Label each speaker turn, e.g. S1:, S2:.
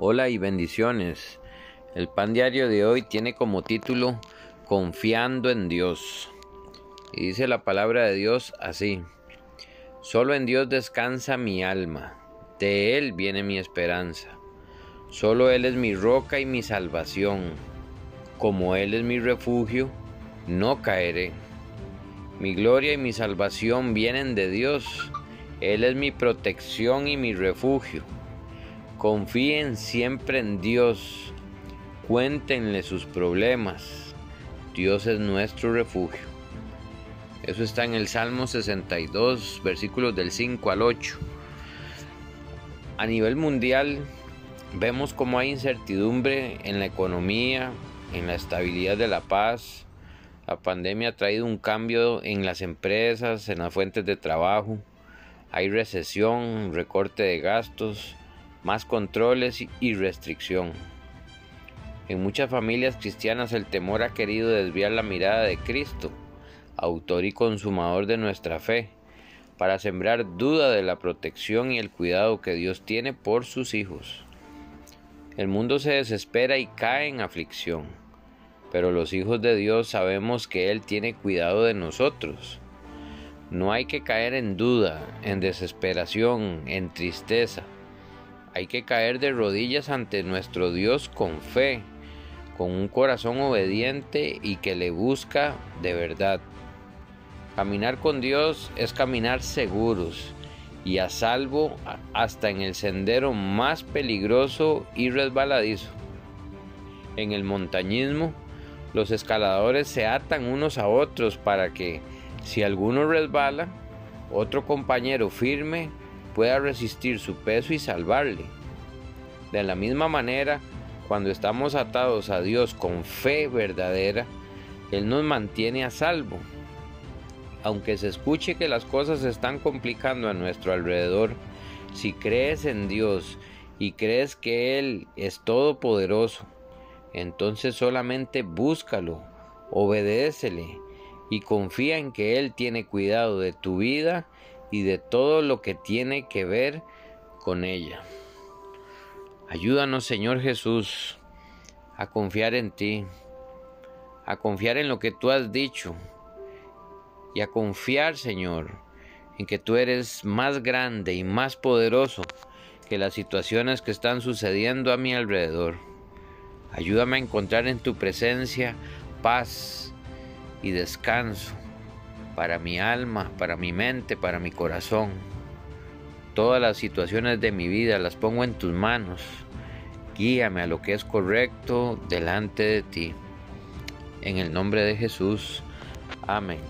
S1: Hola y bendiciones. El pan diario de hoy tiene como título Confiando en Dios. Y dice la palabra de Dios así. Solo en Dios descansa mi alma, de Él viene mi esperanza. Solo Él es mi roca y mi salvación. Como Él es mi refugio, no caeré. Mi gloria y mi salvación vienen de Dios. Él es mi protección y mi refugio. Confíen siempre en Dios. Cuéntenle sus problemas. Dios es nuestro refugio. Eso está en el Salmo 62, versículos del 5 al 8. A nivel mundial, vemos cómo hay incertidumbre en la economía, en la estabilidad de la paz. La pandemia ha traído un cambio en las empresas, en las fuentes de trabajo. Hay recesión, recorte de gastos, más controles y restricción. En muchas familias cristianas el temor ha querido desviar la mirada de Cristo, autor y consumador de nuestra fe, para sembrar duda de la protección y el cuidado que Dios tiene por sus hijos. El mundo se desespera y cae en aflicción, pero los hijos de Dios sabemos que Él tiene cuidado de nosotros. No hay que caer en duda, en desesperación, en tristeza hay que caer de rodillas ante nuestro Dios con fe, con un corazón obediente y que le busca de verdad. Caminar con Dios es caminar seguros y a salvo hasta en el sendero más peligroso y resbaladizo. En el montañismo, los escaladores se atan unos a otros para que, si alguno resbala, otro compañero firme pueda resistir su peso y salvarle. De la misma manera, cuando estamos atados a Dios con fe verdadera, Él nos mantiene a salvo. Aunque se escuche que las cosas se están complicando a nuestro alrededor, si crees en Dios y crees que Él es todopoderoso, entonces solamente búscalo, obedécele y confía en que Él tiene cuidado de tu vida y de todo lo que tiene que ver con ella. Ayúdanos, Señor Jesús, a confiar en ti, a confiar en lo que tú has dicho y a confiar, Señor, en que tú eres más grande y más poderoso que las situaciones que están sucediendo a mi alrededor. Ayúdame a encontrar en tu presencia paz y descanso para mi alma, para mi mente, para mi corazón. Todas las situaciones de mi vida las pongo en tus manos. Guíame a lo que es correcto delante de ti. En el nombre de Jesús. Amén.